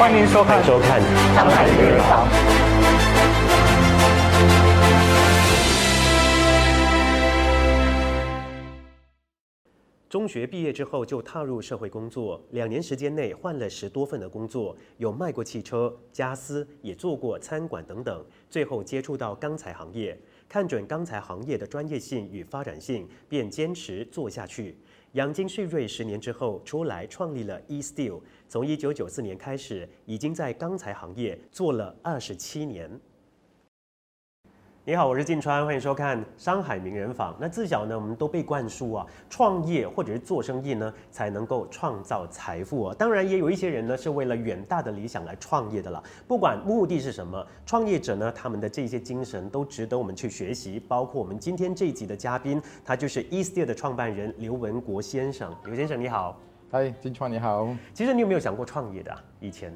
欢迎收看。中学毕业之后就踏入社会工作，两年时间内换了十多份的工作，有卖过汽车、家私，也做过餐馆等等，最后接触到钢材行业，看准钢材行业的专业性与发展性，便坚持做下去。养精蓄锐十年之后，出来创立了 E Steel，从一九九四年开始，已经在钢材行业做了二十七年。你好，我是晋川，欢迎收看《商海名人坊》。那自小呢，我们都被灌输啊，创业或者是做生意呢，才能够创造财富啊。当然，也有一些人呢，是为了远大的理想来创业的了。不管目的是什么，创业者呢，他们的这些精神都值得我们去学习。包括我们今天这一集的嘉宾，他就是 E Steel 的创办人刘文国先生。刘先生你好，嗨，金川你好。其实你有没有想过创业的、啊？以前？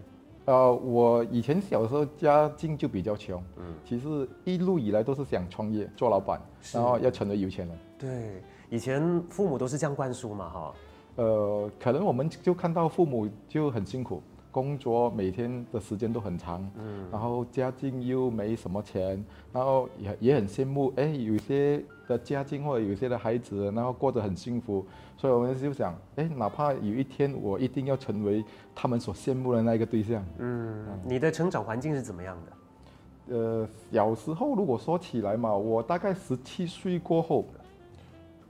呃，我以前小时候家境就比较穷，嗯，其实一路以来都是想创业做老板，然后要成为有钱人。对，以前父母都是这样灌输嘛，哈。呃，可能我们就看到父母就很辛苦，工作每天的时间都很长，嗯，然后家境又没什么钱，然后也也很羡慕，哎，有些的家境或者有些的孩子，然后过得很幸福，所以我们就想，哎，哪怕有一天我一定要成为他们所羡慕的那一个对象。嗯，你的成长环境是怎么样的？呃，小时候如果说起来嘛，我大概十七岁过后，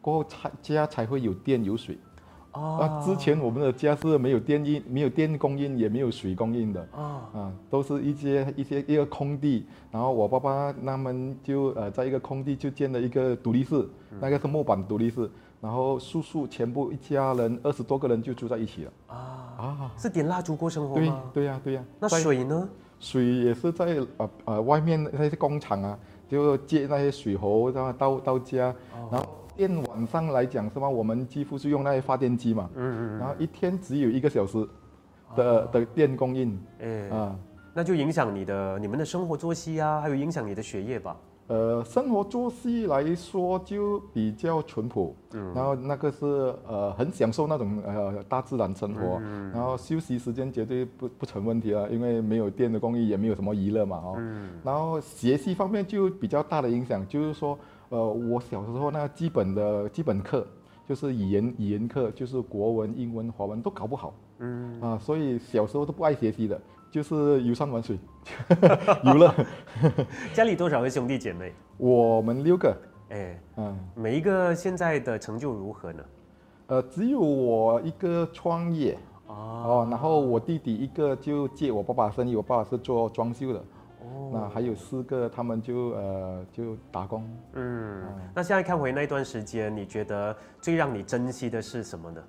过后才家才会有电有水。哦啊，之前我们的家是没有电应，没有电供应，也没有水供应的。哦啊，都是一些一些一个空地，然后我爸爸他们就呃在一个空地就建了一个独立室，那个是木板独立室，然后叔叔全部一家人二十多个人就住在一起了。啊啊，是点蜡烛过生活对吗？对呀、对呀、那水呢？水也是在呃呃外面那些工厂啊，就借那些水喉，然后到到家，然后电网上来讲是吗？我们几乎是用那些发电机嘛，嗯嗯然后一天只有一个小时的、的电供应嗯，哎、啊。那就影响你的你们的生活作息啊，还有影响你的学业吧。呃，生活作息来说就比较淳朴，嗯然后那个是呃很享受那种呃大自然生活，嗯然后休息时间绝对不不成问题了，因为没有电的供应，也没有什么娱乐嘛哦。嗯然后学习方面就比较大的影响，就是说呃我小时候那基本的基本课就是语言语言课，就是国文、英文、华文都搞不好，嗯，啊，所以小时候都不爱学习的，就是游山玩水，游乐。家里多少个兄弟姐妹？我们六个，哎、嗯。每一个现在的成就如何呢？呃，只有我一个创业哦哦，然后我弟弟一个就借我爸爸生意，我爸爸是做装修的，哦，那还有四个他们就呃就打工。嗯，那现在看回那一段时间，你觉得最让你珍惜的是什么呢？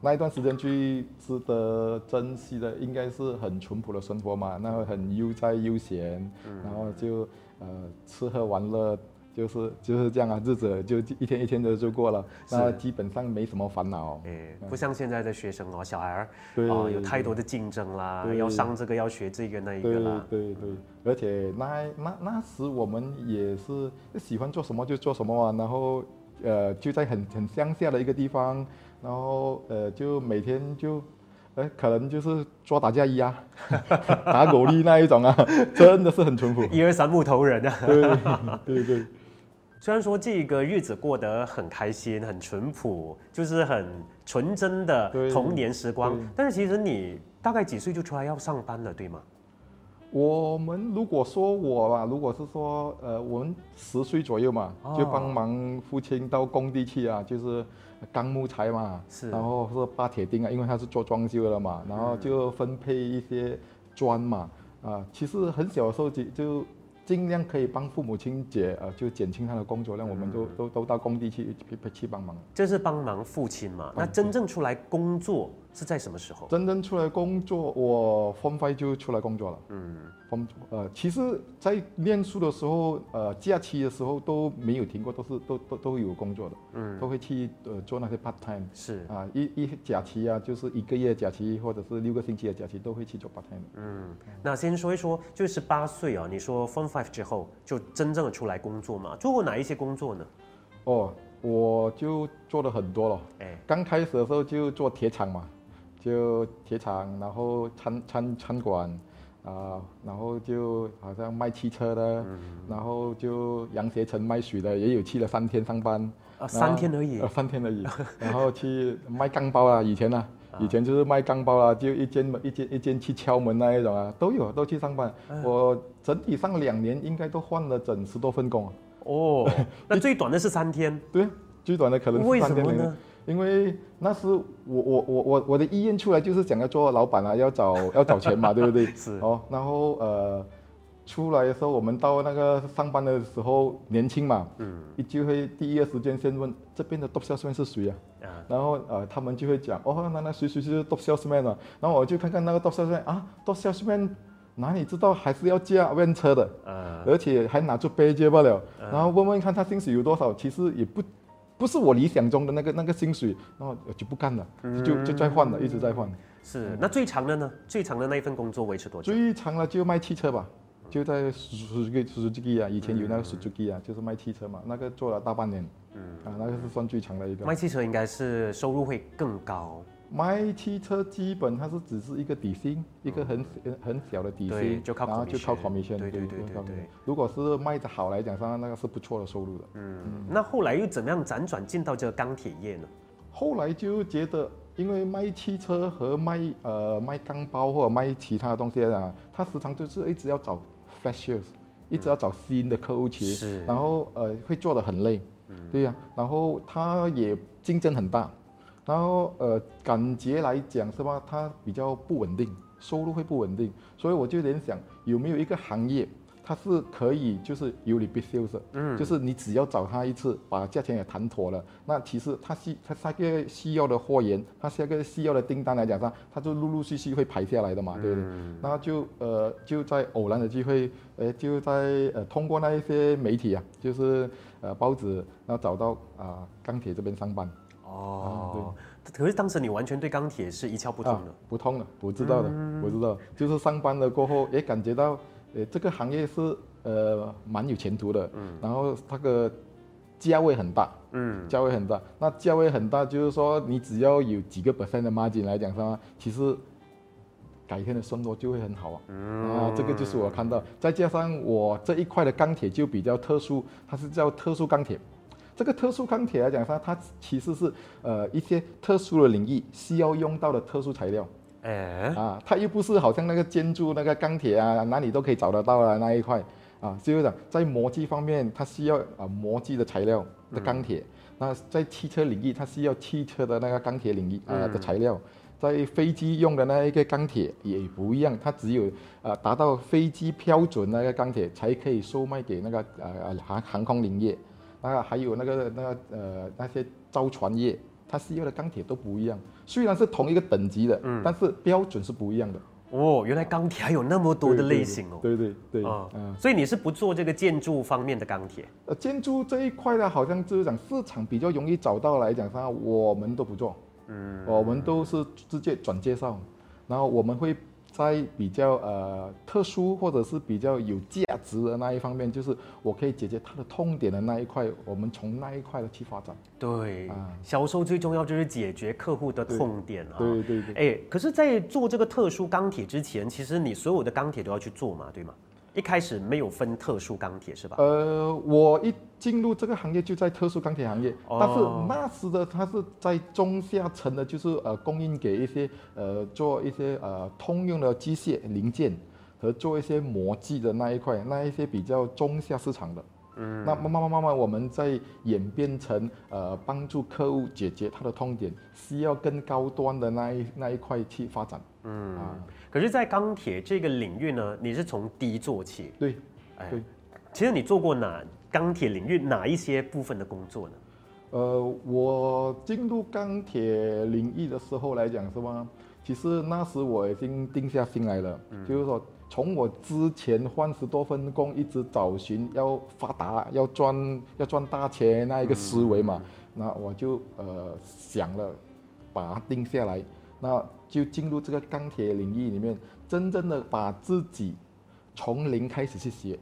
那一段时间最值得珍惜的，应该是很淳朴的生活嘛，那个很悠哉悠闲，然后就呃吃喝玩乐，就是就是这样啊，日子就一天一天的就过了，那基本上没什么烦恼。哎，不像现在的学生哦，小孩儿对哦，有太多的竞争啦，对要上这个，要学这个那一个对啦。对对，而且那那那时我们也是喜欢做什么就做什么啊，然后呃就在很很乡下的一个地方，然后呃就每天就。哎，可能就是抓打架衣啊，打狗力那一种啊，真的是很淳朴。一二三木头人啊。对对对，虽然说这个日子过得很开心、很淳朴，就是很纯真的童年时光，但是其实你大概几岁就出来要上班了，对吗？我们如果说我吧，如果是说呃，我们十岁左右嘛，哦。就帮忙父亲到工地去啊，就是钢木材嘛，是。然后是扒铁钉啊，因为他是做装修的嘛，然后就分配一些砖嘛，啊，其实很小的时候就就尽量可以帮父母亲解呃，就减轻他的工作量，我们都都都到工地去去去帮忙。这是帮忙父亲嘛？那真正出来工作是在什么时候？真正出来工作，我 Form Five 就出来工作了。嗯，Form 呃，其实，在念书的时候，呃，假期的时候都没有停过，都是都都都有工作的，嗯，都会去呃做那些 part time 是，啊，一一假期啊，就是一个月假期或者是六个星期的假期，都会去做 part time 的。嗯，那先说一说，就十八岁啊，你说 Form Five 之后就真正的出来工作嘛？做过哪一些工作呢？哦，我就做了很多了。哎，刚开始的时候就做铁厂嘛，就铁厂，然后餐餐餐馆，啊，然后就好像卖汽车的，然后就杨学成卖水的，也有去了三天上班，啊，三天而已呃，。三天而已，然后去卖钢包啊，以前呢、以前就是卖钢包啊，就一间门一间一间去敲门那一种啊，都有都去上班。我整体上两年应该都换了整十多份工啊。哦，那最短的是三天，对，最短的可能是三天为什么呢？因为那时我我我我我的意愿出来就是想要做老板啊，要找要找钱嘛，对不对？是。哦，然后呃，出来的时候我们到那个上班的时候年轻嘛，嗯，就会第一个时间先问这边的 top salesman 是谁啊？啊，然后呃，他们就会讲哦，那那谁谁谁是 top salesman 啊？然后我就看看那个 top salesman 啊，top salesman 哪里知道还是要驾 van 车的，啊，而且还拿出背接不了，然后问问看他薪水有多少，其实也不不是我理想中的那个那个薪水，然后就不干了，就就再换了，一直在换。是。那最长的呢？最长的那一份工作维持多久？最长的就卖汽车吧，就在 Suzuki Suzuki 啊，以前有那个 Suzuki 啊，就是卖汽车嘛，那个做了大半年，嗯，啊，那个是算最长的一个。卖汽车应该是收入会更高。卖汽车基本它是只是一个底薪，一个很很很小的底薪，就靠然后就靠 commission 对对对如果是卖的好来讲上，那个是不错的收入的。嗯，那后来又怎么样辗转进到这个钢铁业呢？后来就觉得，因为卖汽车和卖呃卖钢包或者卖其他的东西啊，他时常就是一直要找 sales，一直要找新的客户群，是。然后呃会做的很累，对呀、然后他也竞争很大，然后呃感觉来讲是吧，它比较不稳定，收入会不稳定，所以我就联想有没有一个行业。它是可以，就是有 repeat sales，嗯，就是你只要找他一次，把价钱也谈妥了，那其实他需他下个需要的货源，他下个需要的订单来讲上，他就陆陆续续会排下来的嘛，对不对？然后就呃就在偶然的机会，呃就在呃通过那一些媒体啊，就是呃报纸，然后找到啊、钢铁这边上班，哦，可是当时你完全对钢铁是一窍不通的。啊，不通的，我知道的，我知道，就是上班了过后，也感觉到，呃，这个行业是呃蛮有前途的，嗯，然后它的价位很大，嗯，价位很大，那价位很大，就是说你只要有几个 percent 的 margin 来讲上，其实改天的生活就会很好啊，啊，这个就是我看到，再加上我这一块的钢铁就比较特殊，它是叫特殊钢铁。这个特殊钢铁来讲它，它其实是呃一些特殊的领域需要用到的特殊材料。哎，啊，它又不是好像那个建筑那个钢铁啊，哪里都可以找得到的那一块。啊，就是讲在模具方面，它需要啊模具的材料的钢铁；那在汽车领域，它需要汽车的那个钢铁领域。啊的材料。在飞机用的那一个钢铁也不一样，它只有呃达到飞机标准那个钢铁才可以售卖给那个呃航航空林业，那还有那个那个呃那些造船业，它需要的钢铁都不一样。虽然是同一个等级的，但是标准是不一样的。哦，原来钢铁还有那么多的类型哦。对对对，啊嗯，所以你是不做这个建筑方面的钢铁？呃，建筑这一块呢，好像就是讲市场比较容易找到来讲上，我们都不做，嗯，我们都是直接转介绍，然后我们会在比较呃特殊或者是比较有价值的那一方面，就是我可以解决它的痛点的那一块，我们从那一块的去发展。对，啊销售最重要就是解决客户的痛点啊。对对对。哎，可是，在做这个特殊钢铁之前，其实你所有的钢铁都要去做嘛，对吗？一开始没有分特殊钢铁是吧？呃，我一进入这个行业就在特殊钢铁行业，哦但是那时的它是在中下层的，就是呃供应给一些呃做一些呃通用的机械零件和做一些模具的那一块，那一些比较中下市场的。嗯，那慢慢慢慢慢，我们在演变成呃帮助客户解决他的痛点，需要更高端的那一那一块去发展。嗯啊，可是，在钢铁这个领域呢，你是从低做起。对，哎对，其实你做过哪钢铁领域哪一些部分的工作呢？呃，我进入钢铁领域的时候来讲是吗？其实那时我已经定下心来了，就是说从我之前换十多份工，一直找寻要发达、要赚、要赚大钱那一个思维嘛，那我就呃想了，把它定下来，那就进入这个钢铁领域里面，真正的把自己从零开始去学。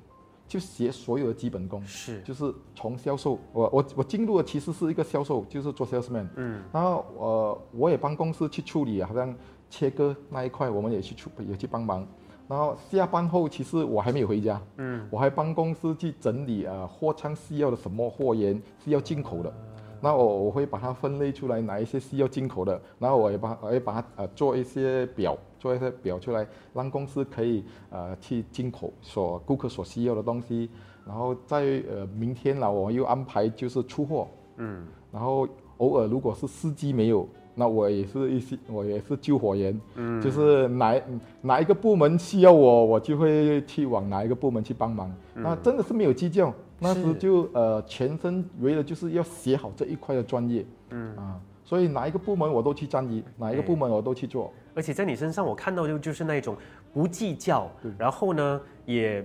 就学所有的基本功，是就是从销售，我我我进入的其实是一个销售，就是做 salesman，嗯，然后呃我也帮公司去处理，好像切割那一块，我们也去处也去帮忙。然后下班后，其实我还没有回家，嗯，我还帮公司去整理啊货仓需要的什么货源是要进口的，那我我会把它分类出来，哪一些是要进口的，然后我也把我也把它呃做一些表，做一些表出来，让公司可以呃去进口所顾客所需要的东西，然后在呃明天呢，我又安排就是出货，嗯，然后偶尔如果是司机没有，那我也是一些我也是救火员，嗯，就是哪哪一个部门需要我，我就会去往哪一个部门去帮忙。那真的是没有计较，那时就呃全身为了就是要写好这一块的专业，嗯啊，所以哪一个部门我都去参与，哪一个部门我都去做。而且在你身上，我看到就就是那种不计较，然后呢也。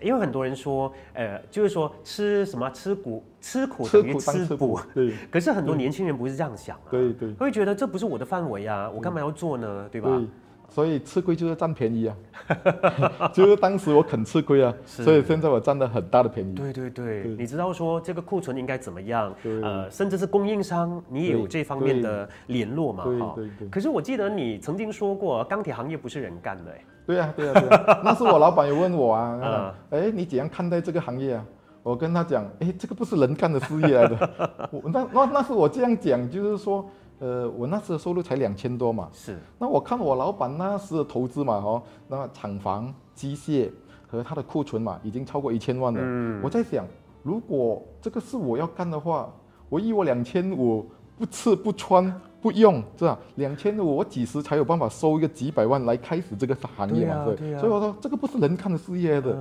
因为很多人说，呃，就是说吃什么吃苦吃苦等于吃补，对。可是很多年轻人不是这样想啊，对对，会觉得这不是我的范围啊，我干嘛要做呢？对吧？对，所以吃亏就是占便宜啊，就是当时我肯吃亏啊，所以现在我占了很大的便宜。对对对，你知道说这个库存应该怎么样？呃，甚至是供应商，你也有这方面的联络嘛？哈。对对对。可是我记得你曾经说过，钢铁行业不是人干的，哎。对呀，对呀，对呀，那是我老板有问我啊，哎，你怎样看待这个行业啊？我跟他讲，哎，这个不是人干的事业来的。我那那那是我这样讲，就是说，呃，我那时的收入才两千多嘛。是。那我看我老板那时的投资嘛，哦，那厂房、机械和他的库存嘛，已经超过一千万了。嗯。我在想，如果这个是我要干的话，我以我两千五不吃不穿。不用，是吧？两千五，我几时才有办法收一个几百万来开始这个行业嘛？对，所以我说这个不是人看的事业的。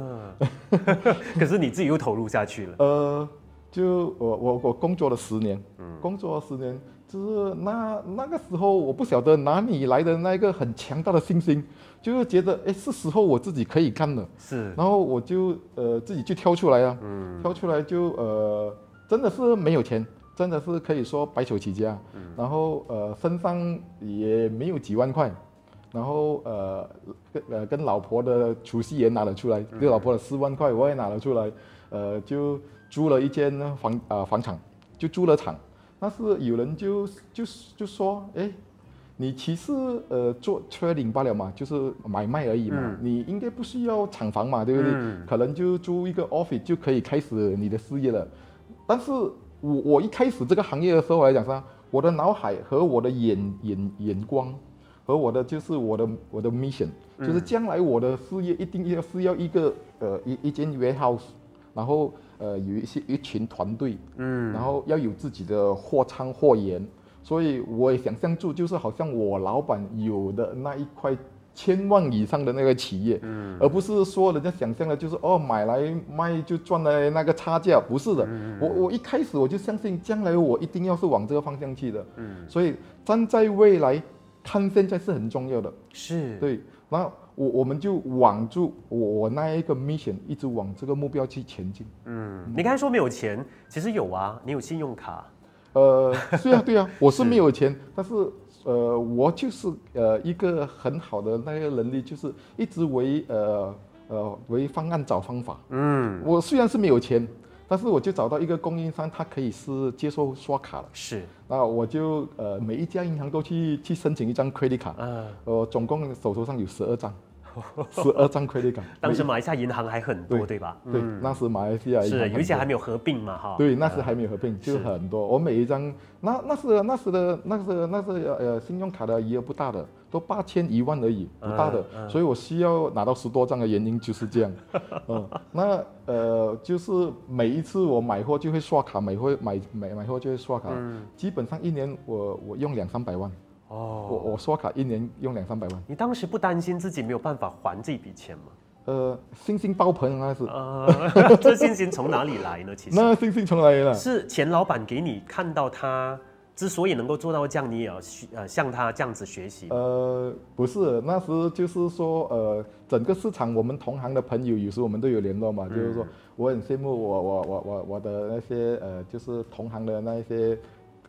嗯 可是你自己又投入下去了。呃，就我我我工作了十年，工作了十年，就是那那个时候我不晓得哪里来的那一个很强大的信心，就是觉得哎是时候我自己可以干了。是。然后我就呃自己就挑出来啊，挑出来就呃真的是没有钱。真的是可以说白手起家，然后呃身上也没有几万块，然后呃跟呃跟老婆的储蓄也拿了出来，跟老婆的四万块我也拿了出来，呃就租了一间房啊房产，就租了厂。但是有人就就就说，哎，你其实呃做 trading 罢了嘛，就是买卖而已嘛，你应该不需要厂房嘛，对不对？可能就租一个 office 就可以开始你的事业了，但是。我我一开始这个行业的时候来讲说，我的脑海和我的眼眼眼光，和我的就是我的我的 mission，就是将来我的事业一定要是要一个呃一一间 warehouse，然后呃有一些一群团队，嗯，然后要有自己的货仓货源，所以我也想象住就是好像我老板有的那一块。千万以上的那个企业，嗯，而不是说人家想象的，就是哦买来卖就赚了那个差价，不是的。我我一开始我就相信，将来我一定要是往这个方向去的。嗯，所以站在未来看现在是很重要的。是，对。那我我们就往住我我那一个 mission，一直往这个目标去前进。嗯，你刚才说没有钱，其实有啊，你有信用卡。呃，对啊对啊，我是没有钱，但是。呃，我就是呃一个很好的那个能力，就是一直为呃呃为方案找方法。嗯，我虽然是没有钱，但是我就找到一个供应商，他可以是接受刷卡了。是，那我就呃每一家银行都去去申请一张 credit 卡。嗯，呃，总共手头上有十二张。十二张 credit 卡，当时马来西亚银行还很多，对吧？对，那时马来西亚是有一些还没有合并嘛，哈。对，那时还没有合并，就很多。我每一张，那那是那时的，那是那是呃信用卡的余额不大的，都八千一万而已，不大的。所以我需要拿到十多张的原因就是这样。嗯，那呃就是每一次我买货就会刷卡，买货买买买货就会刷卡，基本上一年我我用两三百万。哦，我我刷卡一年用两三百万。你当时不担心自己没有办法还这笔钱吗？呃，信心爆棚那是。呃，这信心从哪里来呢？其实那信心从哪里来？是钱老板给你看到他之所以能够做到这样，你也要学呃向他这样子学习。呃，不是，那时就是说呃，整个市场我们同行的朋友有时我们都有联络嘛，就是说我很羡慕我我我我我的那些呃就是同行的那一些。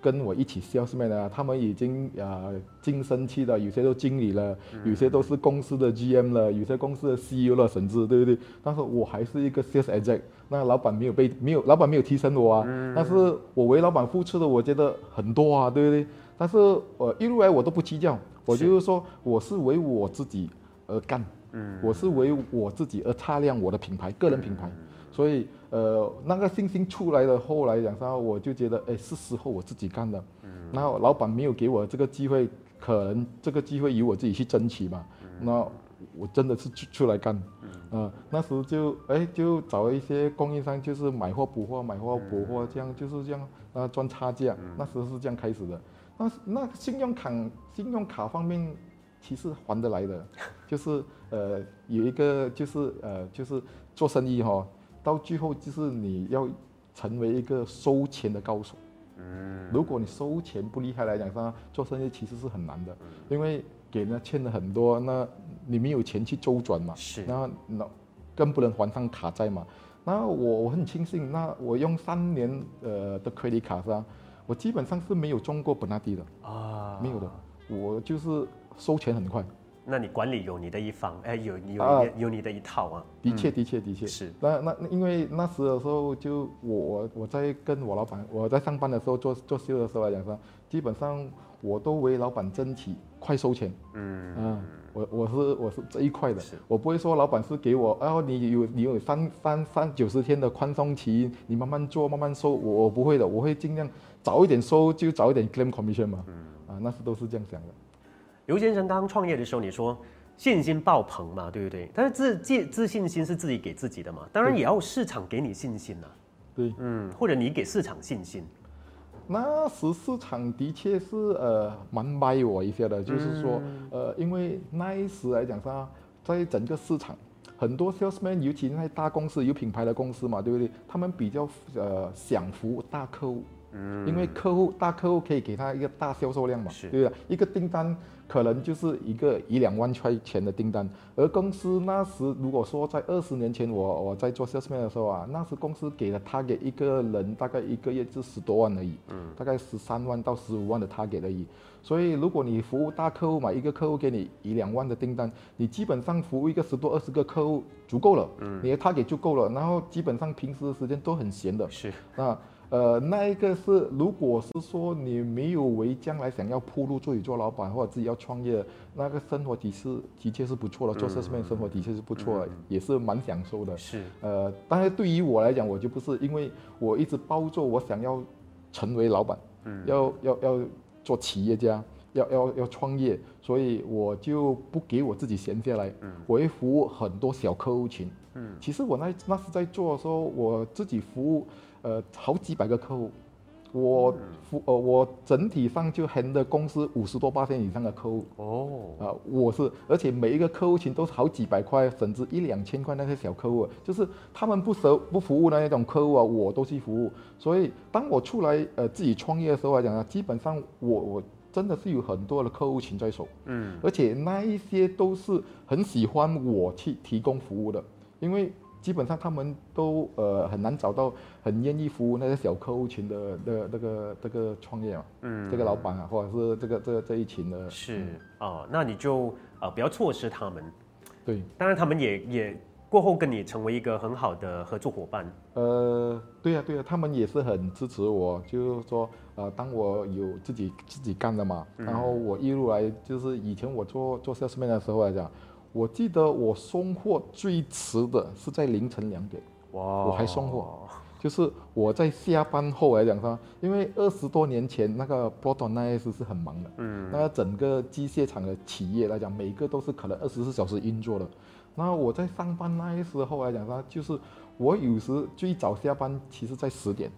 跟我一起 salesman 的，他们已经呃晋升期的，有些都经理了，有些都是公司的 GM 了，有些公司的 CEO 了，甚至对不对？但是我还是一个 sales exec，那老板没有被没有老板没有提升我啊，但是我为老板付出的，我觉得很多啊，对不对？但是呃一路来我都不计较，我就是说我是为我自己而干，嗯，我是为我自己而擦亮我的品牌，个人品牌。所以，呃，那个信心出来了，后来讲啥，我就觉得，哎，是时候我自己干了。嗯。那老板没有给我这个机会，可能这个机会由我自己去争取嘛。嗯。那我真的是出出来干。嗯。啊，那时候就，哎，就找一些供应商，就是买货补货，买货补货，这样就是这样，啊，赚差价。嗯。那时候是这样开始的。那那信用卡，信用卡方面，其实还得来的，就是呃，有一个就是呃，就是做生意哈。到最后就是你要成为一个收钱的高手。嗯，如果你收钱不厉害来讲，上做生意其实是很难的，因为给人家欠了很多，那你没有钱去周转嘛，是，那那更不能还上卡债嘛。那我我很庆幸，那我用三年呃的 credit 卡上，我基本上是没有中过本纳迪的啊，没有的，我就是收钱很快。那你管理有你的一方，哎，有有有你的一套啊。的确，的确，的确是。那那因为那时的时候，就我我我在跟我老板，我在上班的时候做做秀的时候来讲说，基本上我都为老板争取快收钱。嗯嗯，我我是我是这一块的，我不会说老板是给我，然后你有你有三三三九十天的宽松期，你慢慢做慢慢收，我我不会的，我会尽量早一点收就早一点 claim commission 嘛。嗯啊，那时都是这样想的。刘先生刚创业的时候，你说信心爆棚嘛，对不对？但是自自自信心是自己给自己的嘛，当然也要市场给你信心呐。对，嗯，或者你给市场信心。那时市场的确是呃蛮卖我一些的，就是说呃，因为那一时来讲上，在整个市场，很多 salesman，尤其那些大公司有品牌的公司嘛，对不对？他们比较呃想服务大客户。嗯，因为客户大客户可以给他一个大销售量嘛，对不对？一个订单可能就是一个一两万块钱的订单，而公司那时如果说在二十年前我我在做 salesman 的时候啊，那时公司给了他给一个人大概一个月就十多万而已，嗯，大概十三万到十五万的他给而已。所以如果你服务大客户嘛，一个客户给你一两万的订单，你基本上服务一个十多二十个客户足够了，嗯，你的他给就够了，然后基本上平时的时间都很闲的，是啊。呃，那一个是，如果是说你没有为将来想要铺路自己做老板或者自己要创业，那个生活体系的确是不错的，做 salesman 生活的确是不错，也是蛮享受的。是。呃，但是对于我来讲，我就不是，因为我一直包做我想要成为老板，嗯，要要要做企业家，要要要创业，所以我就不给我自己闲下来，嗯，我会服务很多小客户群，嗯，其实我那那是在做的时候，我自己服务。呃，好几百个客户，我服呃，我整体上就 handle 公司五十多八千以上的客户。哦，啊，我是，而且每一个客户群都是好几百块，甚至一两千块那些小客户，就是他们不熟不服务的那种客户啊，我都去服务。所以当我出来呃自己创业的时候来讲呢，基本上我我真的是有很多的客户群在手，嗯，而且那一些都是很喜欢我去提供服务的，因为。基本上他们都呃很难找到很愿意服务那些小客户群的的那个这个创业嘛，嗯，这个老板啊，或者是这个这个这一群的，是哦，那你就呃不要错失他们，对，当然他们也也过后跟你成为一个很好的合作伙伴，呃，对呀对呀，他们也是很支持我，就是说呃当我有自己自己干的嘛，然后我一路来就是以前我做做 salesman 的时候来讲。我记得我送货最迟的是在凌晨两点，哇！我还送货，就是我在下班后来讲说，因为二十多年前那个波多那一时是很忙的，嗯，那整个机械厂的企业来讲，每个都是可能二十四小时运作的。那我在上班那时候来讲说，就是我有时最早下班其实在十点，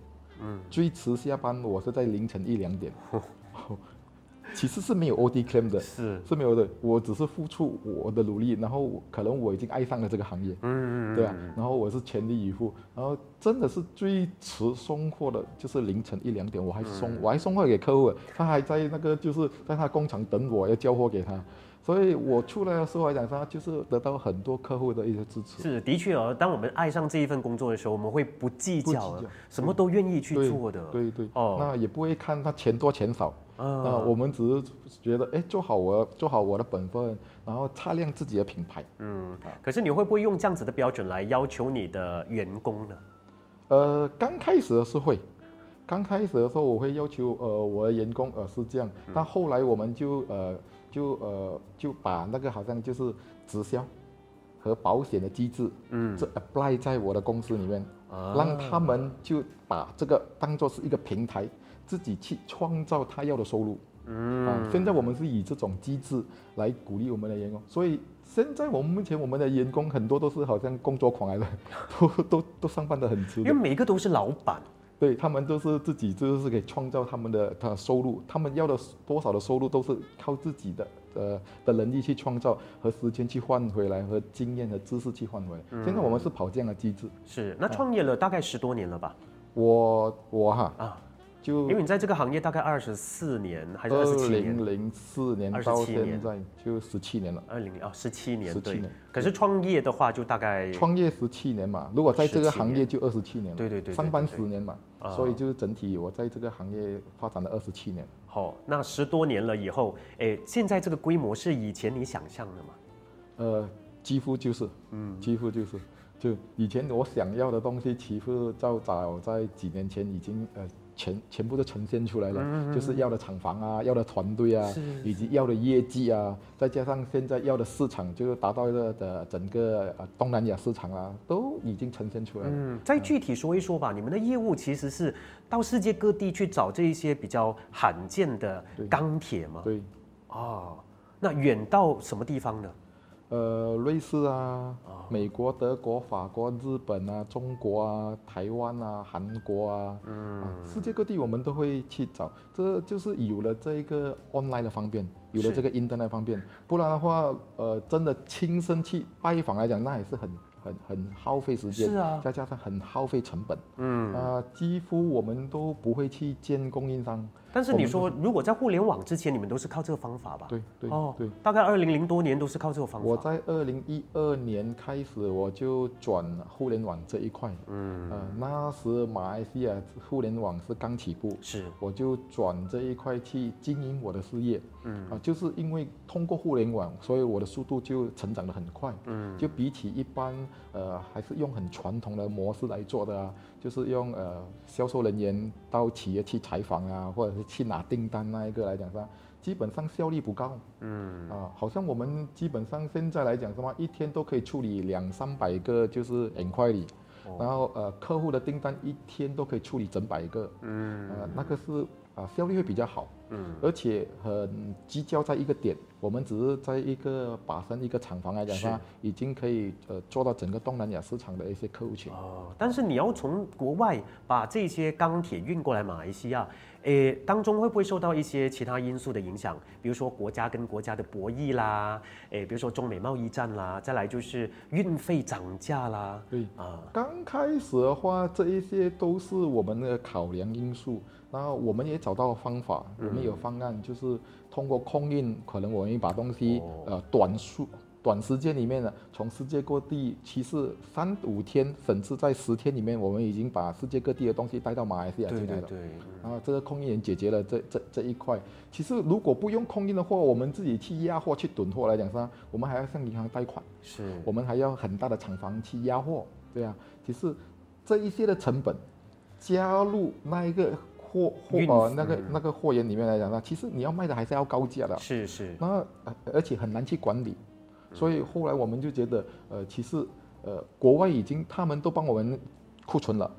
嗯，最迟下班我是在凌晨一两点。其实是没有 O D claim 的，是是没有的。我只是付出我的努力，然后可能我已经爱上了这个行业，嗯嗯，对啊。然后我是全力以赴，然后真的是最迟送货的，就是凌晨一两点，我还送我还送货给客户，他还在那个就是在他工厂等我要交货给他。所以我出来的时候来讲，他就是得到很多客户的一些支持。是的确哦，当我们爱上这一份工作的时候，我们会不计较什么都愿意去做的。对对，哦那也不会看他钱多钱少。啊那，我们只是觉得，哎，做好我做好我的本分，然后擦亮自己的品牌。嗯，可是你会不会用这样子的标准来要求你的员工呢？呃，刚开始的是会，刚开始的时候我会要求呃我的员工呃是这样，嗯但后来我们就呃就呃就把那个好像就是直销和保险的机制，嗯。这 apply 在我的公司里面，啊。让他们就把这个当做是一个平台，自己去创造他要的收入。嗯。啊，现在我们是以这种机制来鼓励我们的员工，所以现在我们目前我们的员工很多都是好像工作狂来的，都都都上班的很迟的因为，每个都是老板，对他们都是自己就是给创造他们的他的收入，他们要的多少的收入都是靠自己的呃的能力去创造和时间去换回来，和经验和知识去换回来。现在我们是跑这样的机制，是那创业了大概十多年了吧？我我哈啊，就因为你在这个行业大概二十四年还是二二十七年？零零四年27到年现在就十七年了。二零啊，十七年十七年。可是创业的话，就大概创业十七年嘛，如果在这个行业就二十七年了，对对对对上班十年嘛，啊所以就是整体我在这个行业发展了二十七年。好，那十多年了以后，哎，现在这个规模是以前你想象的吗？呃，几乎就是，嗯，几乎就是，就以前我想要的东西，几乎早早在几年前已经呃全全部都呈现出来了，就是要的厂房啊，要的团队啊，以及要的业绩啊，再加上现在要的市场，就是达到了的整个呃东南亚市场啊，都已经呈现出来了。嗯，再具体说一说吧。你们的业务其实是到世界各地去找这一些比较罕见的钢铁吗？对，哦，那远到什么地方呢？呃，瑞士啊，美国、德国、法国、日本啊，中国啊，台湾啊，韩国啊，嗯、世界各地我们都会去找，这就是有了这一个 online 的方便，有了这个 internet 方便，不然的话，呃，真的亲身去拜访来讲，那也是很很很耗费时间，是啊再加上很耗费成本，嗯，啊、几乎我们都不会去见供应商，但是你说，如果在互联网之前，你们都是靠这个方法吧？对对哦，对。大概二零零多年都是靠这个方法。我在二零一二年开始，我就转互联网这一块。嗯，呃，那时马来西亚互联网是刚起步，是我就转这一块去经营我的事业。嗯啊、就是因为通过互联网，所以我的速度就成长的很快。嗯就比起一般呃还是用很传统的模式来做的啊，就是用呃销售人员到企业去采访啊，或者是去拿订单那一个来讲上，基本上效率不高。嗯。啊，好像我们基本上现在来讲什么，一天都可以处理两三百个就是 inquiry，、哦。然后呃客户的订单一天都可以处理整百个，嗯。呃那个是啊效率会比较好，嗯而且很聚焦在一个点，我们只是在一个把身一个厂房来讲是它已经可以呃做到整个东南亚市场的一些客户群。哦，但是你要从国外把这些钢铁运过来马来西亚，诶，当中会不会受到一些其他因素的影响？比如说国家跟国家的博弈啦，诶，比如说中美贸易战啦，再来就是运费涨价啦，对。啊，刚开始的话，这一些都是我们的考量因素。然后我们也找到方法，我们有方案，就是通过空运，可能我们把东西、哦呃短速短时间里面呢，从世界各地，其实三五天，甚至在十天里面，我们已经把世界各地的东西带到马来西亚进来了。对对对，然后这个空运也解决了这这这一块。其实如果不用空运的话，我们自己去压货、去囤货来讲上，我们还要向银行贷款。是我们还要很大的厂房去压货，对啊。其实这一些的成本加入那一个货货运呃那个嗯那个货源里面来讲呢，其实你要卖的还是要高价的，是是，那呃而且很难去管理，所以后来我们就觉得呃其实呃国外已经他们都帮我们库存了。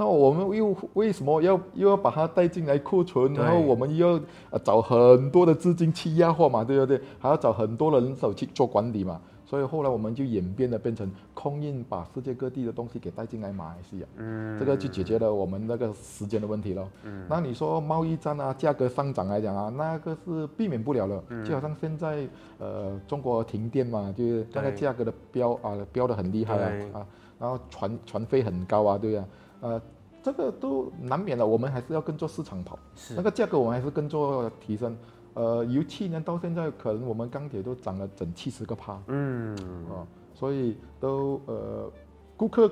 那我们又为什么要又要把它带进来库存？然后我们又要呃找很多的资金去压货嘛，对不对？还要找很多的人手去做管理嘛。所以后来我们就演变的变成空运，把世界各地的东西给带进来马来西亚。嗯这个就解决了我们那个时间的问题了。那你说贸易战啊，价格上涨来讲啊，那个是避免不了了。嗯。就好像现在呃中国停电嘛，就是那个价格的飙啊飙的很厉害啊啊，然后船船费很高啊，对呀、呃。这个都难免了，我们还是要跟着市场跑。是那个价格我们还是跟着提升。呃，由去年到现在，可能我们钢铁都涨了整七十个趴，嗯，啊，所以都呃，顾客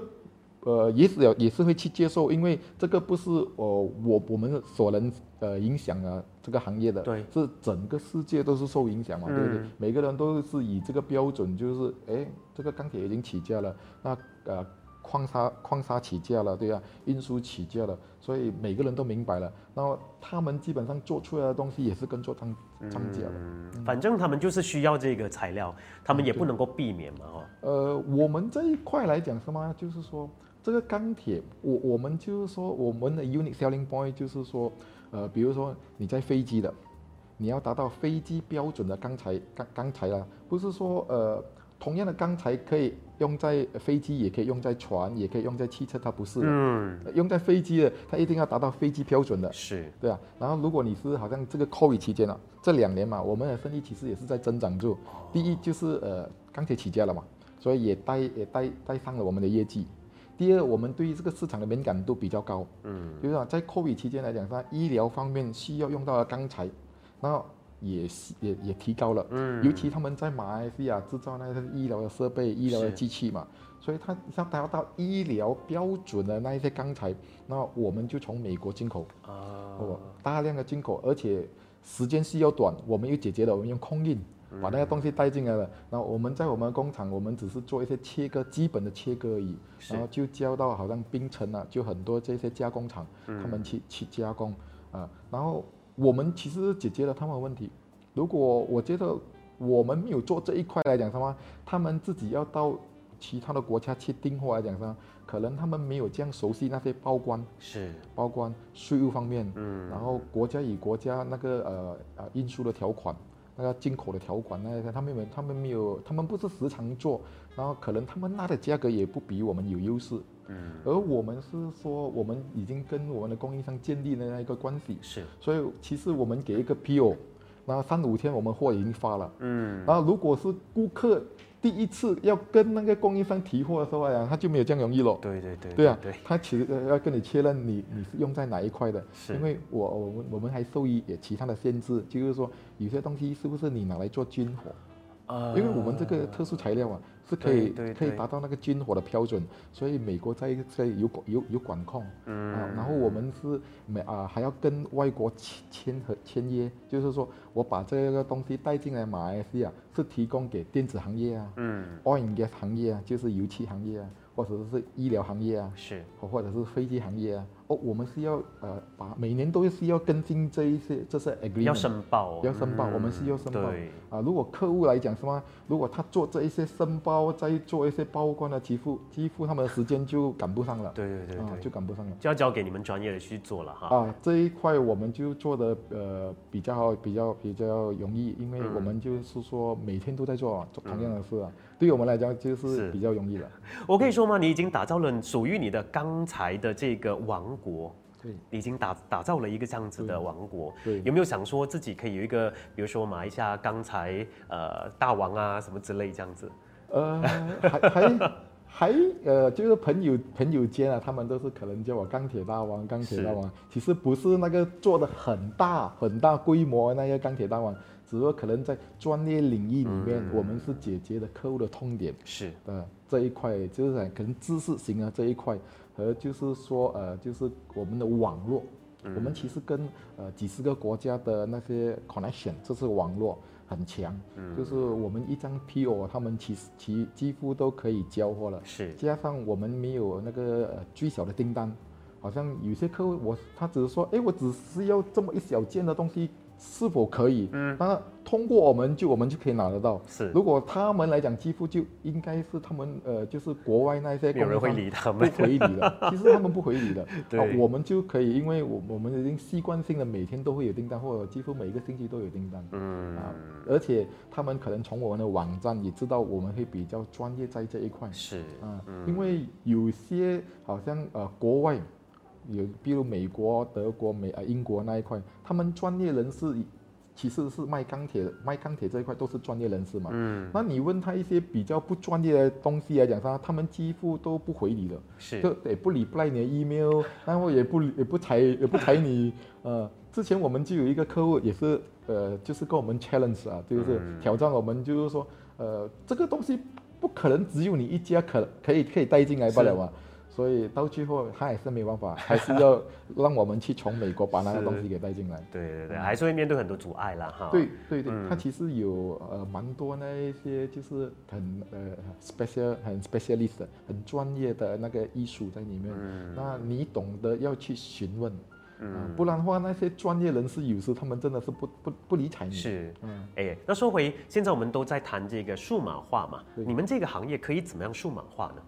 呃也是也是会去接受，因为这个不是我我我们所能呃影响啊这个行业的，对是整个世界都是受影响嘛，对不对嗯？每个人都是以这个标准，就是哎，这个钢铁已经起价了，那呃。矿砂矿砂起价了，对啊、运输起价了，所以每个人都明白了。然后他们基本上做出来的东西也是跟做涨涨价的。嗯，反正他们就是需要这个材料，他们也不能够避免嘛，哦，呃，我们这一块来讲什么？就是说这个钢铁，我我们就是说我们的 unique selling point 就是说，呃，比如说你在飞机的，你要达到飞机标准的钢材钢钢材啦，不是说呃同样的钢材可以用在飞机，也可以用在船，也可以用在汽车，它不是的。嗯，用在飞机的，它一定要达到飞机标准的。是，对啊，然后如果你是好像这个 COVID 期间啊，这两年嘛，我们的生意其实也是在增长住。第一就是呃钢铁起价了嘛，所以也带也带带上了我们的业绩。第二，我们对于这个市场的敏感度比较高，嗯，就是啊，在 COVID 期间来讲，它医疗方面需要用到的钢材，然后也是也也提高了。嗯尤其他们在马来西亚制造那些医疗的设备、医疗的机器嘛，所以它要达到医疗标准的那一些钢材，那我们就从美国进口。啊哦，，大量的进口，而且时间是要短，我们又解决了，我们用空运把那个东西带进来了。然后我们在我们工厂，我们只是做一些切割，基本的切割而已，然后就交到好像冰城啊，就很多这些加工厂，他们去去加工啊。然后我们其实解决了他们的问题。如果我觉得我们没有做这一块来讲什么，他们自己要到其他的国家去订货来讲什么，可能他们没有这样熟悉那些报关。是，包关税务方面，嗯然后国家与国家那个呃呃运输的条款，那个进口的条款那些，他们没他们没有，他们不是时常做，然后可能他们拿的价格也不比我们有优势，嗯，而我们是说我们已经跟我们的供应商建立了那一个关系，是，所以其实我们给一个 PO，然后三五天我们货已经发了，嗯，然后如果是顾客第一次要跟那个供应商提货的时候呀，他就没有这样容易咯。对对对，对啊对，，他其实呃要跟你确认你你是用在哪一块的，是。因为我我们我们还受益也其他的限制，就是说有些东西是不是你拿来做军火，呃因为我们这个特殊材料啊是可以可以达到那个军火的标准，所以美国在在有管有有管控，嗯。啊，然后我们是美啊还要跟外国签签和签约，就是说我把这个东西带进来马来西亚是提供给电子行业啊，嗯，oil and gas 行业啊，就是油气行业啊，或者是医疗行业啊，是，或或者是飞机行业啊，哦，我们是要呃把每年都是要跟进这一些这些 agreement，要申报，要申报，嗯我们是要申报。对，啊。如果客户来讲什么，如果他做这一些申报，再做一些报关的几乎几乎他们的时间就赶不上了，对对对啊，对，就赶不上了。就要交给你们专业的去做了哈。啊，这一块我们就做的呃比较比较比较容易，因为嗯。我们就是说每天都在做啊，做同样的事啊，对我们来讲就是。是比较容易了。我可以说吗？你已经打造了属于你的钢材的这个王国。对已经打打造了一个这样子的王国，对有没有想说自己可以有一个，比如说马来西亚钢材呃大王啊什么之类这样子？呃，还还还呃，就是朋友朋友间啊，他们都是可能叫我钢铁大王，钢铁大王。其实不是那个做的很大很大规模的那个钢铁大王，只不过可能在专业领域里面，我们是解决的客户的痛点。是，呃，这一块就是讲可能知识型啊这一块，和就是说呃，就是我们的网络，我们其实跟呃几十个国家的那些 connection，这是网络很强，就是我们一张 PO，他们其实其几乎都可以交货了，是。加上我们没有那个呃最小的订单，好像有些客户我他只是说，哎，我只是要这么一小件的东西，是否可以？嗯，那通过我们就我们就可以拿得到。是如果他们来讲，几乎就应该是他们呃，就是国外那些没有人会供应商理他们不回礼的。其实他们不回礼的，对啊，我们就可以，因为我我们已经习惯性的每天都会有订单，或者几乎每一个星期都有订单。嗯，啊，而且他们可能从我们的网站也知道我们会比较专业在这一块。是，啊，因为有些好像呃国外有，比如美国、德国、美呃英国那一块，他们专业人士其实是卖钢铁，卖钢铁这一块都是专业人士嘛。嗯。那你问他一些比较不专业的东西来讲，他他们几乎都不回你的，是就也不理不赖你的 email，然后也不也不睬也不睬你。呃，之前我们就有一个客户也是，呃，就是跟我们 challenge 啊，就是挑战我们，就是说，呃，这个东西不可能只有你一家可可以可以带进来不了嘛。所以到最后他也是没办法，还是要让我们去从美国把那个东西给带进来。对对对，还是会面对很多阻碍啦哈。对对对，他其实有呃蛮多那一些就是很呃 special 很 specialist 很专业的那个艺术在里面。嗯。那你懂得要去询问，嗯，不然的话那些专业人士有时他们真的是不不不理睬你。是。嗯。哎，那说回现在我们都在谈这个数码化嘛，你们这个行业可以怎么样数码化呢？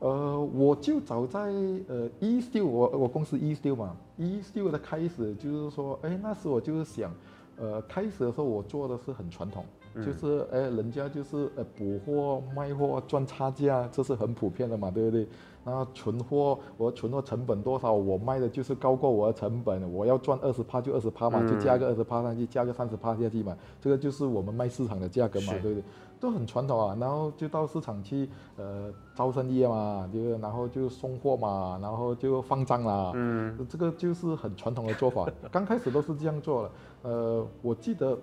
呃，我就早在呃一六，我我公司一六嘛，一六的开始就是说，哎，那时我就是想，呃，开始的时候我做的是很传统，就是哎，人家就是呃补货卖货赚差价，这是很普遍的嘛，对不对？然后存货，我存货成本多少，我卖的就是高过我的成本，我要赚二十趴就二十趴嘛，就加个二十趴上去，加个三十趴下去嘛，这个就是我们卖市场的价格嘛，对不对？都很传统啊，然后就到市场去，呃，招生意嘛，就然后就送货嘛，然后就放账啦，嗯，这个就是很传统的做法。刚开始都是这样做的，呃，我记得，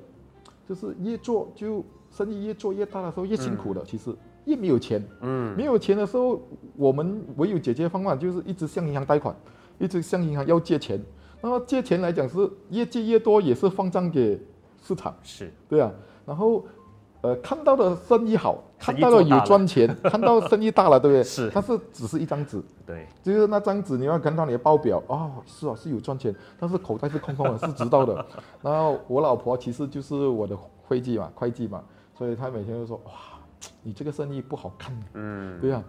就是越做就生意越做越大的时候越辛苦的，其实越没有钱，嗯，没有钱的时候，我们唯有解决方法就是一直向银行贷款，一直向银行要借钱，那么借钱来讲是越借越多，也是放账给市场，是。对啊，然后。呃，看到的生意好，看到了有赚钱，看到生意大了，对不对？是，但是只是一张纸，对，就是那张纸，你要看到你的报表，哦，是啊，是有赚钱，但是口袋是空空的，是知道的。然后我老婆其实就是我的会计嘛，会计嘛，所以她每天就说，哇，你这个生意不好看，嗯，对呀，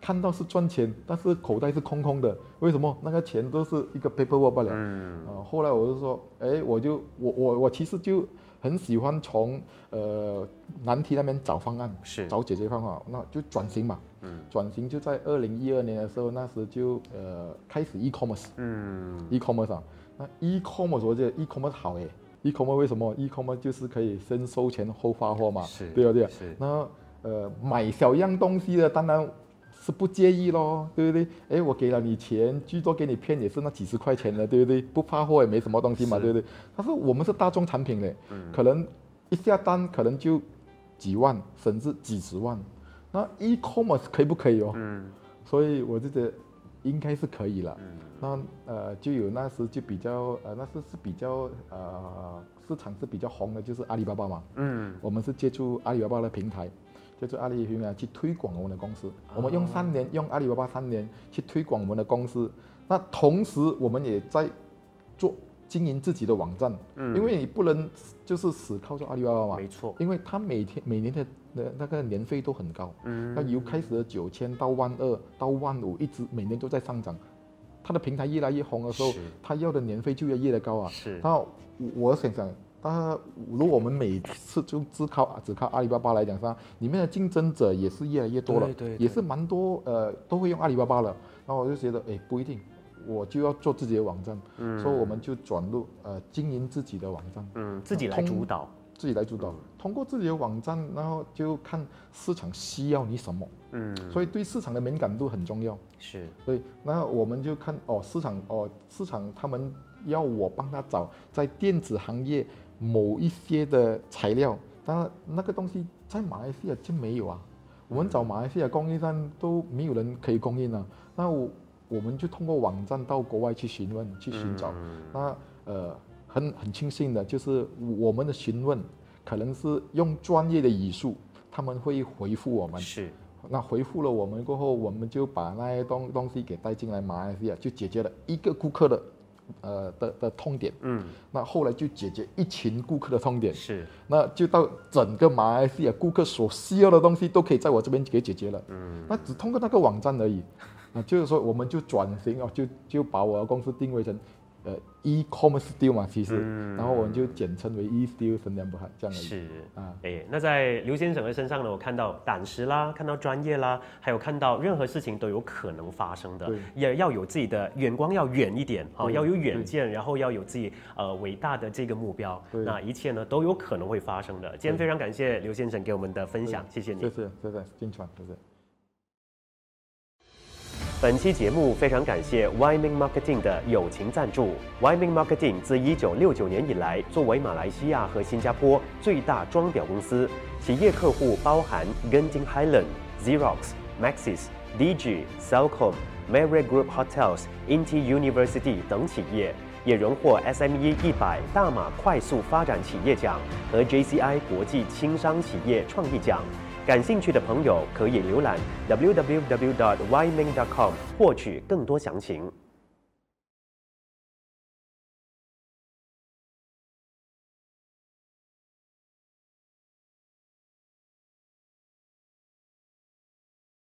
看到是赚钱，但是口袋是空空的，为什么？那个钱都是一个 paperwork 罢了。嗯，啊，后来我就说，哎，我就我我我其实就。很喜欢从呃难题那边找方案，是找解决方法，那就转型嘛。嗯，转型就在二零一二年的时候，那时就呃开始 e-commerce。嗯，e-commerce 啊，那 e-commerce 我觉得 e-commerce 好诶，e-commerce 为什么？e-commerce 就是可以先收钱后发货嘛，是，对啊对？是。那呃买小样东西的，当然。是不介意咯，对不对？哎，我给了你钱，最多给你骗也是那几十块钱的，对不对？不发货也没什么东西嘛，对不对？但是我们是大众产品嘞，可能一下单可能就几万甚至几十万，那 e-commerce 可以不可以哦？嗯，所以我就觉得应该是可以了。嗯，那呃就有那时就比较呃那时是比较呃市场是比较红的，就是阿里巴巴嘛。嗯，我们是借助阿里巴巴的平台。就是阿里云啊，去推广我们的公司。我们用三年，用阿里巴巴三年去推广我们的公司。那同时，我们也在做经营自己的网站。嗯。因为你不能就是死靠着阿里巴巴嘛。没错。因为他每天每年的那那个年费都很高。嗯。那由开始的九千到万二到万五，一直每年都在上涨。他的平台越来越红的时候，他要的年费就要越来越高啊。是。那我想想。那如果我们每次就只靠只靠阿里巴巴来讲，上里面的竞争者也是越来越多了，也是蛮多呃都会用阿里巴巴了。然后我就觉得，哎，不一定，我就要做自己的网站，嗯。所以我们就转入呃经营自己的网站，嗯，自己来主导，自己来主导，通过自己的网站，然后就看市场需要你什么，嗯，所以对市场的敏感度很重要，是，所以那我们就看哦市场哦市场他们要我帮他找在电子行业。某一些的材料，但那个东西在马来西亚就没有啊。我们找马来西亚供应商都没有人可以供应啊。那我我们就通过网站到国外去询问、去寻找。那呃，很很庆幸的就是我们的询问可能是用专业的语速，他们会回复我们。是。那回复了我们过后，我们就把那些东东西给带进来马来西亚，就解决了一个顾客的。呃的的痛点，嗯，那后来就解决一群顾客的痛点，是，那就到整个马来西亚顾客所需要的东西都可以在我这边给解决了，嗯，那只通过那个网站而已，啊，就是说我们就转型哦，就就把我的公司定位成呃 e-commerce steel 嘛，其实，然后我们就简称为 e steel 神良不海这样而已。是啊，哎，那在刘先生的身上呢，我看到胆识啦，看到专业啦，还有看到任何事情都有可能发生的，也要有自己的眼光要远一点啊，对要有远见，然后要有自己呃伟大的这个目标，那一切呢都有可能会发生的。今天非常感谢刘先生给我们的分享，谢谢你谢。谢谢谢金传，谢谢。本期节目非常感谢 Wyman Marketing 的友情赞助。Wyman Marketing 自1969年以来，作为马来西亚和新加坡最大装裱公司，企业客户包含 Genting Highland、Xerox、Maxis、DG、Cellcom、Marriott Group Hotels、Inti University 等企业，也荣获 SME 一百大马快速发展企业奖和 JCI 国际轻商企业创意奖。感兴趣的朋友可以浏览 www.yming.com 获取更多详情。